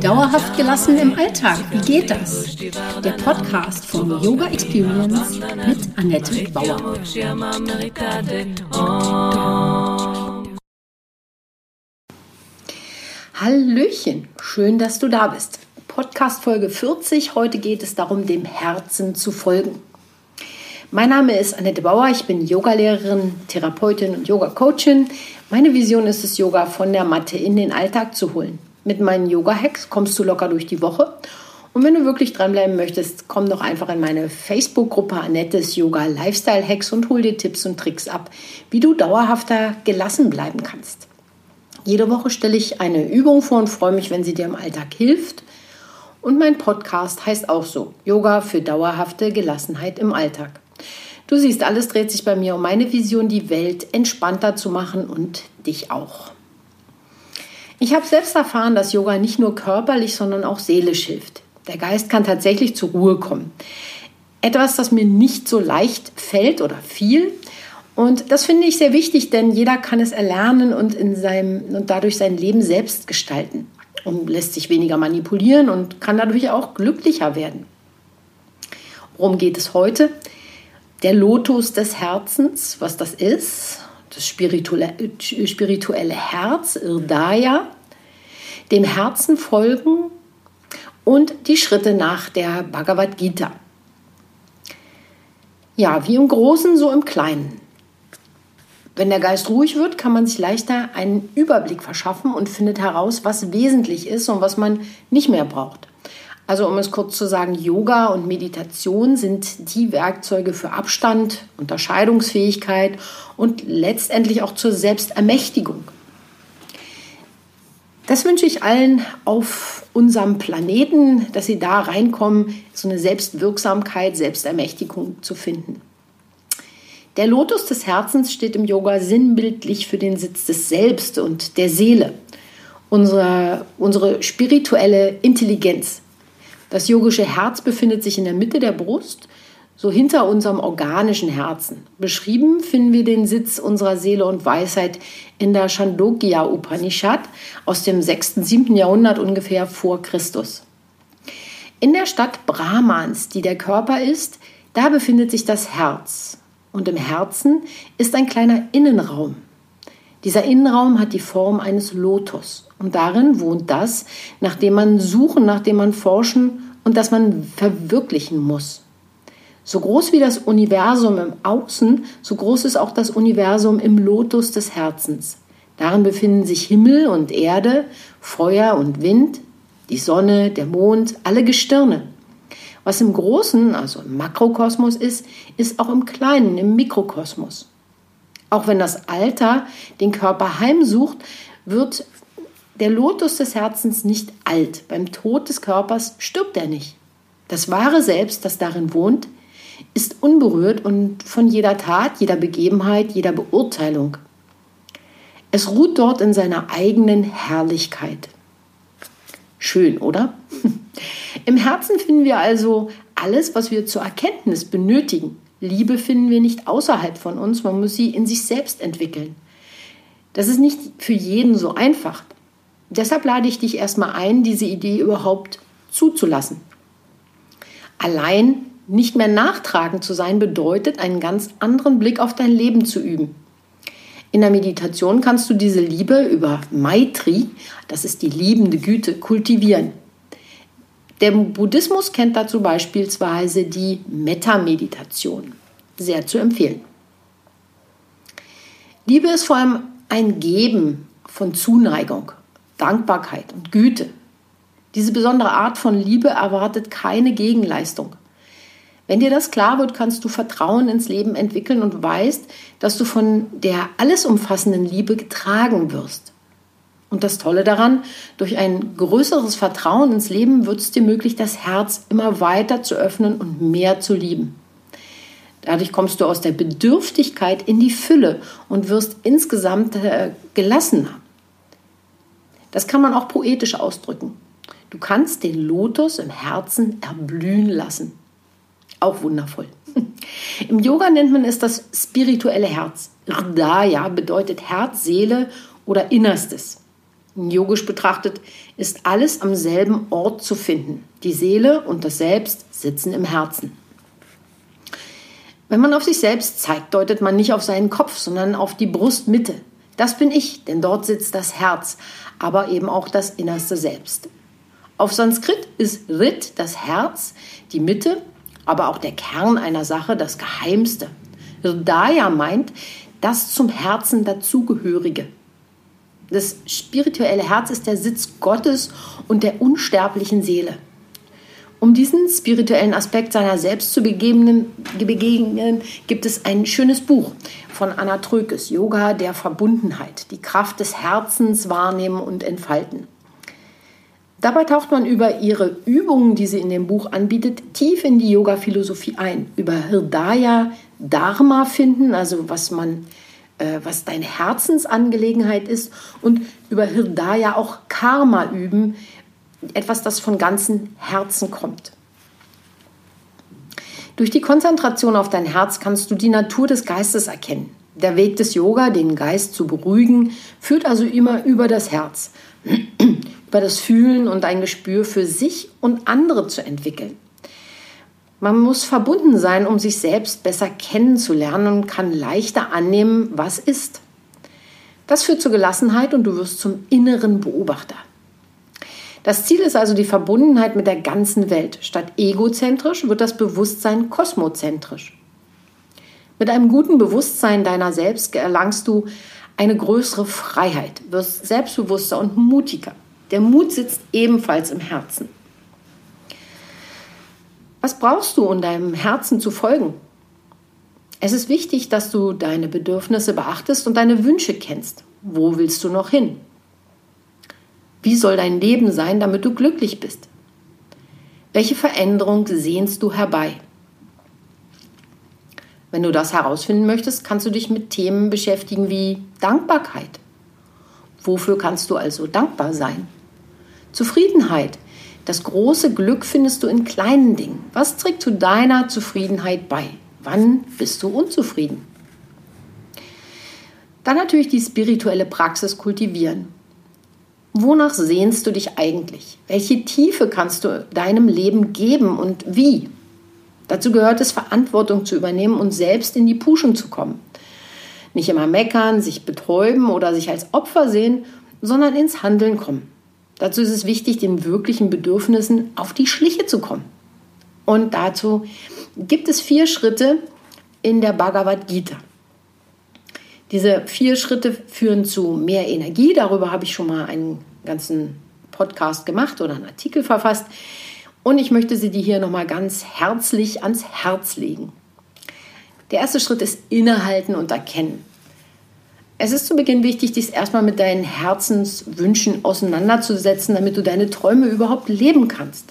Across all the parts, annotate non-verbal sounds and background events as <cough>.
Dauerhaft gelassen im Alltag, wie geht das? Der Podcast von Yoga Experience mit Annette Bauer. Hallöchen, schön, dass du da bist. Podcast Folge 40. Heute geht es darum, dem Herzen zu folgen. Mein Name ist Annette Bauer, ich bin Yogalehrerin, Therapeutin und Yoga-Coachin. Meine Vision ist es, Yoga von der Matte in den Alltag zu holen. Mit meinen Yoga-Hacks kommst du locker durch die Woche. Und wenn du wirklich dranbleiben möchtest, komm doch einfach in meine Facebook-Gruppe Annettes Yoga Lifestyle Hacks und hol dir Tipps und Tricks ab, wie du dauerhafter gelassen bleiben kannst. Jede Woche stelle ich eine Übung vor und freue mich, wenn sie dir im Alltag hilft. Und mein Podcast heißt auch so: Yoga für dauerhafte Gelassenheit im Alltag. Du siehst, alles dreht sich bei mir um meine Vision, die Welt entspannter zu machen und dich auch. Ich habe selbst erfahren, dass Yoga nicht nur körperlich, sondern auch seelisch hilft. Der Geist kann tatsächlich zur Ruhe kommen. Etwas, das mir nicht so leicht fällt oder fiel. Und das finde ich sehr wichtig, denn jeder kann es erlernen und, in seinem, und dadurch sein Leben selbst gestalten und lässt sich weniger manipulieren und kann dadurch auch glücklicher werden. Worum geht es heute? Der Lotus des Herzens, was das ist, das spirituelle, spirituelle Herz, Irdaya, dem Herzen folgen und die Schritte nach der Bhagavad Gita. Ja, wie im Großen, so im Kleinen. Wenn der Geist ruhig wird, kann man sich leichter einen Überblick verschaffen und findet heraus, was wesentlich ist und was man nicht mehr braucht. Also um es kurz zu sagen, Yoga und Meditation sind die Werkzeuge für Abstand, Unterscheidungsfähigkeit und letztendlich auch zur Selbstermächtigung. Das wünsche ich allen auf unserem Planeten, dass sie da reinkommen, so eine Selbstwirksamkeit, Selbstermächtigung zu finden. Der Lotus des Herzens steht im Yoga sinnbildlich für den Sitz des Selbst und der Seele, unsere, unsere spirituelle Intelligenz. Das yogische Herz befindet sich in der Mitte der Brust, so hinter unserem organischen Herzen. Beschrieben finden wir den Sitz unserer Seele und Weisheit in der Chandogya Upanishad aus dem 6. 7. Jahrhundert ungefähr vor Christus. In der Stadt Brahmans, die der Körper ist, da befindet sich das Herz. Und im Herzen ist ein kleiner Innenraum. Dieser Innenraum hat die Form eines Lotus. Und darin wohnt das, nach dem man suchen, nach dem man forschen und das man verwirklichen muss. So groß wie das Universum im Außen, so groß ist auch das Universum im Lotus des Herzens. Darin befinden sich Himmel und Erde, Feuer und Wind, die Sonne, der Mond, alle Gestirne. Was im Großen, also im Makrokosmos ist, ist auch im Kleinen, im Mikrokosmos. Auch wenn das Alter den Körper heimsucht, wird der Lotus des Herzens nicht alt. Beim Tod des Körpers stirbt er nicht. Das wahre Selbst, das darin wohnt, ist unberührt und von jeder Tat, jeder Begebenheit, jeder Beurteilung. Es ruht dort in seiner eigenen Herrlichkeit. Schön, oder? <laughs> Im Herzen finden wir also alles, was wir zur Erkenntnis benötigen. Liebe finden wir nicht außerhalb von uns, man muss sie in sich selbst entwickeln. Das ist nicht für jeden so einfach. Deshalb lade ich dich erstmal ein, diese Idee überhaupt zuzulassen. Allein nicht mehr nachtragend zu sein bedeutet, einen ganz anderen Blick auf dein Leben zu üben. In der Meditation kannst du diese Liebe über Maitri, das ist die liebende Güte, kultivieren. Der Buddhismus kennt dazu beispielsweise die Metta-Meditation. Sehr zu empfehlen. Liebe ist vor allem ein Geben von Zuneigung. Dankbarkeit und Güte. Diese besondere Art von Liebe erwartet keine Gegenleistung. Wenn dir das klar wird, kannst du Vertrauen ins Leben entwickeln und weißt, dass du von der alles umfassenden Liebe getragen wirst. Und das Tolle daran, durch ein größeres Vertrauen ins Leben wird es dir möglich, das Herz immer weiter zu öffnen und mehr zu lieben. Dadurch kommst du aus der Bedürftigkeit in die Fülle und wirst insgesamt äh, gelassener. Das kann man auch poetisch ausdrücken. Du kannst den Lotus im Herzen erblühen lassen. Auch wundervoll. <laughs> Im Yoga nennt man es das spirituelle Herz. Hridaya bedeutet Herz, Seele oder Innerstes. Yogisch betrachtet ist alles am selben Ort zu finden. Die Seele und das Selbst sitzen im Herzen. Wenn man auf sich selbst zeigt, deutet man nicht auf seinen Kopf, sondern auf die Brustmitte. Das bin ich, denn dort sitzt das Herz, aber eben auch das innerste Selbst. Auf Sanskrit ist Rit das Herz, die Mitte, aber auch der Kern einer Sache, das Geheimste. Hridaya meint das zum Herzen dazugehörige. Das spirituelle Herz ist der Sitz Gottes und der unsterblichen Seele. Um diesen spirituellen Aspekt seiner selbst zu begegnen, gibt es ein schönes Buch von Anna Trökes, Yoga der Verbundenheit, die Kraft des Herzens wahrnehmen und entfalten. Dabei taucht man über ihre Übungen, die sie in dem Buch anbietet, tief in die Yoga-Philosophie ein. Über Hridaya, Dharma finden, also was man, äh, was deine Herzensangelegenheit ist, und über Hridaya auch Karma üben, etwas, das von ganzem Herzen kommt. Durch die Konzentration auf dein Herz kannst du die Natur des Geistes erkennen. Der Weg des Yoga, den Geist zu beruhigen, führt also immer über das Herz, <clears throat> über das Fühlen und ein Gespür für sich und andere zu entwickeln. Man muss verbunden sein, um sich selbst besser kennenzulernen und kann leichter annehmen, was ist. Das führt zur Gelassenheit und du wirst zum inneren Beobachter. Das Ziel ist also die Verbundenheit mit der ganzen Welt. Statt egozentrisch wird das Bewusstsein kosmozentrisch. Mit einem guten Bewusstsein deiner selbst erlangst du eine größere Freiheit, wirst selbstbewusster und mutiger. Der Mut sitzt ebenfalls im Herzen. Was brauchst du, um deinem Herzen zu folgen? Es ist wichtig, dass du deine Bedürfnisse beachtest und deine Wünsche kennst. Wo willst du noch hin? Wie soll dein Leben sein, damit du glücklich bist? Welche Veränderung sehnst du herbei? Wenn du das herausfinden möchtest, kannst du dich mit Themen beschäftigen wie Dankbarkeit. Wofür kannst du also dankbar sein? Zufriedenheit. Das große Glück findest du in kleinen Dingen. Was trägt zu deiner Zufriedenheit bei? Wann bist du unzufrieden? Dann natürlich die spirituelle Praxis kultivieren. Wonach sehnst du dich eigentlich? Welche Tiefe kannst du deinem Leben geben und wie? Dazu gehört es, Verantwortung zu übernehmen und selbst in die Puschen zu kommen. Nicht immer meckern, sich betäuben oder sich als Opfer sehen, sondern ins Handeln kommen. Dazu ist es wichtig, den wirklichen Bedürfnissen auf die Schliche zu kommen. Und dazu gibt es vier Schritte in der Bhagavad Gita. Diese vier Schritte führen zu mehr Energie. Darüber habe ich schon mal einen ganzen Podcast gemacht oder einen Artikel verfasst. Und ich möchte sie dir hier nochmal ganz herzlich ans Herz legen. Der erste Schritt ist innehalten und erkennen. Es ist zu Beginn wichtig, dich erstmal mit deinen Herzenswünschen auseinanderzusetzen, damit du deine Träume überhaupt leben kannst.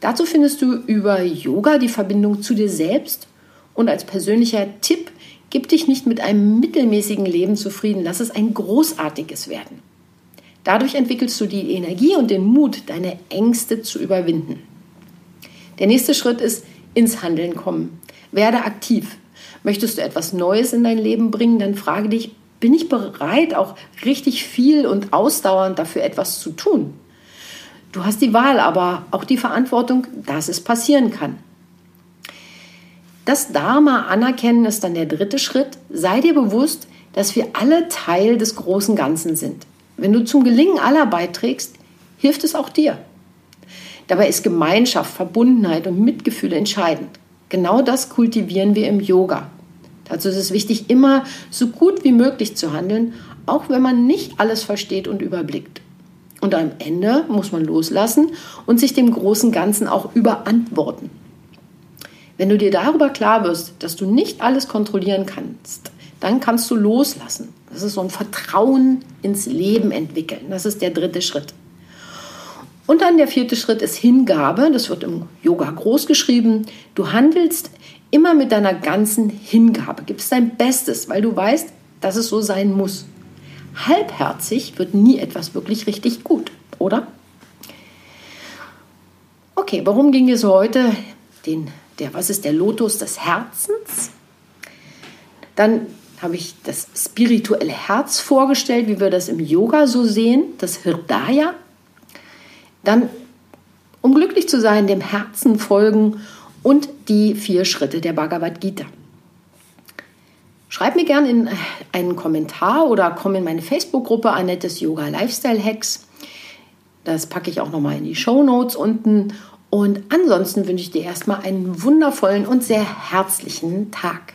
Dazu findest du über Yoga die Verbindung zu dir selbst und als persönlicher Tipp Gib dich nicht mit einem mittelmäßigen Leben zufrieden, lass es ein großartiges werden. Dadurch entwickelst du die Energie und den Mut, deine Ängste zu überwinden. Der nächste Schritt ist ins Handeln kommen. Werde aktiv. Möchtest du etwas Neues in dein Leben bringen, dann frage dich, bin ich bereit, auch richtig viel und ausdauernd dafür etwas zu tun? Du hast die Wahl, aber auch die Verantwortung, dass es passieren kann. Das Dharma anerkennen ist dann der dritte Schritt. Sei dir bewusst, dass wir alle Teil des großen Ganzen sind. Wenn du zum Gelingen aller beiträgst, hilft es auch dir. Dabei ist Gemeinschaft, Verbundenheit und Mitgefühl entscheidend. Genau das kultivieren wir im Yoga. Dazu ist es wichtig, immer so gut wie möglich zu handeln, auch wenn man nicht alles versteht und überblickt. Und am Ende muss man loslassen und sich dem großen Ganzen auch überantworten. Wenn du dir darüber klar wirst, dass du nicht alles kontrollieren kannst, dann kannst du loslassen. Das ist so ein Vertrauen ins Leben entwickeln. Das ist der dritte Schritt. Und dann der vierte Schritt ist Hingabe. Das wird im Yoga groß geschrieben. Du handelst immer mit deiner ganzen Hingabe. Gibst dein Bestes, weil du weißt, dass es so sein muss. Halbherzig wird nie etwas wirklich richtig gut, oder? Okay, warum ging es heute den der, was ist der Lotus des Herzens? Dann habe ich das spirituelle Herz vorgestellt, wie wir das im Yoga so sehen, das Hridaya. Dann, um glücklich zu sein, dem Herzen folgen und die vier Schritte der Bhagavad Gita. Schreib mir gerne in einen Kommentar oder komm in meine Facebook-Gruppe Annettes Yoga Lifestyle Hacks. Das packe ich auch nochmal in die Show Notes unten. Und ansonsten wünsche ich dir erstmal einen wundervollen und sehr herzlichen Tag.